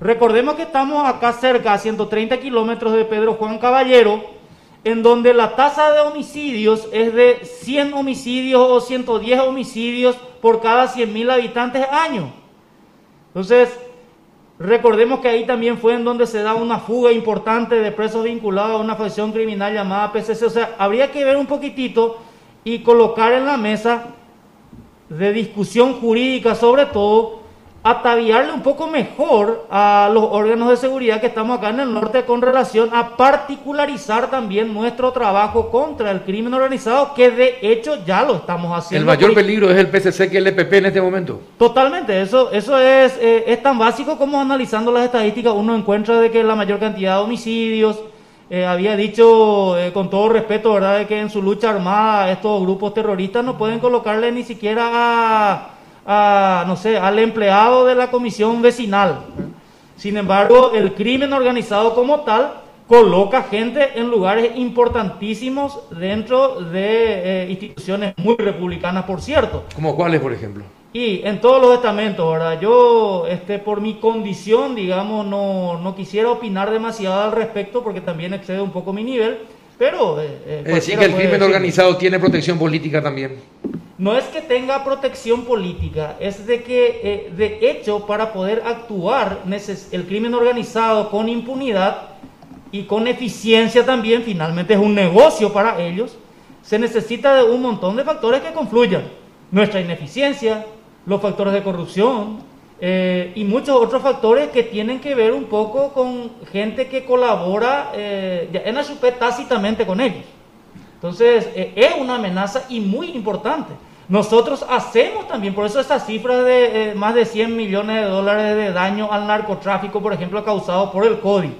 Recordemos que estamos acá cerca, a 130 kilómetros de Pedro Juan Caballero, en donde la tasa de homicidios es de 100 homicidios o 110 homicidios por cada 100.000 habitantes año. Entonces, recordemos que ahí también fue en donde se da una fuga importante de presos vinculados a una facción criminal llamada PCC. O sea, habría que ver un poquitito y colocar en la mesa de discusión jurídica sobre todo ataviarle un poco mejor a los órganos de seguridad que estamos acá en el norte con relación a particularizar también nuestro trabajo contra el crimen organizado, que de hecho ya lo estamos haciendo. El mayor peligro es el PCC que el EPP en este momento. Totalmente, eso, eso es, eh, es tan básico como analizando las estadísticas uno encuentra de que la mayor cantidad de homicidios, eh, había dicho eh, con todo respeto, ¿verdad?, de que en su lucha armada estos grupos terroristas no pueden colocarle ni siquiera a no sé, al empleado de la comisión vecinal. Sin embargo, el crimen organizado como tal coloca gente en lugares importantísimos dentro de eh, instituciones muy republicanas, por cierto. ¿Como cuáles, por ejemplo? Y en todos los estamentos, ¿verdad? Yo, este, por mi condición, digamos, no, no quisiera opinar demasiado al respecto porque también excede un poco mi nivel, pero... Eh, eh es decir, que el crimen organizado tiene protección política también no es que tenga protección política, es de que, eh, de hecho, para poder actuar el crimen organizado con impunidad y con eficiencia también, finalmente es un negocio para ellos, se necesita de un montón de factores que confluyan. Nuestra ineficiencia, los factores de corrupción eh, y muchos otros factores que tienen que ver un poco con gente que colabora eh, en la tácitamente con ellos. Entonces, es una amenaza y muy importante. Nosotros hacemos también, por eso esas cifras de eh, más de 100 millones de dólares de daño al narcotráfico, por ejemplo, causado por el CODI.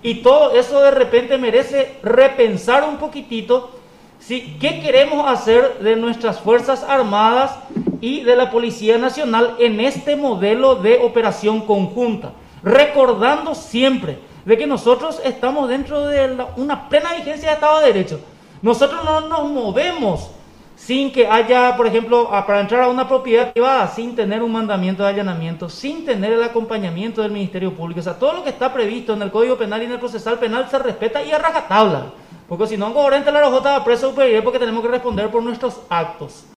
Y todo eso de repente merece repensar un poquitito ¿sí? qué queremos hacer de nuestras Fuerzas Armadas y de la Policía Nacional en este modelo de operación conjunta. Recordando siempre de que nosotros estamos dentro de una plena vigencia de Estado de Derecho. Nosotros no nos movemos sin que haya, por ejemplo, para entrar a una propiedad privada, sin tener un mandamiento de allanamiento, sin tener el acompañamiento del Ministerio Público. O sea, todo lo que está previsto en el Código Penal y en el Procesal Penal se respeta y a rajatabla. Porque si no, en coherente la RJ va preso porque tenemos que responder por nuestros actos.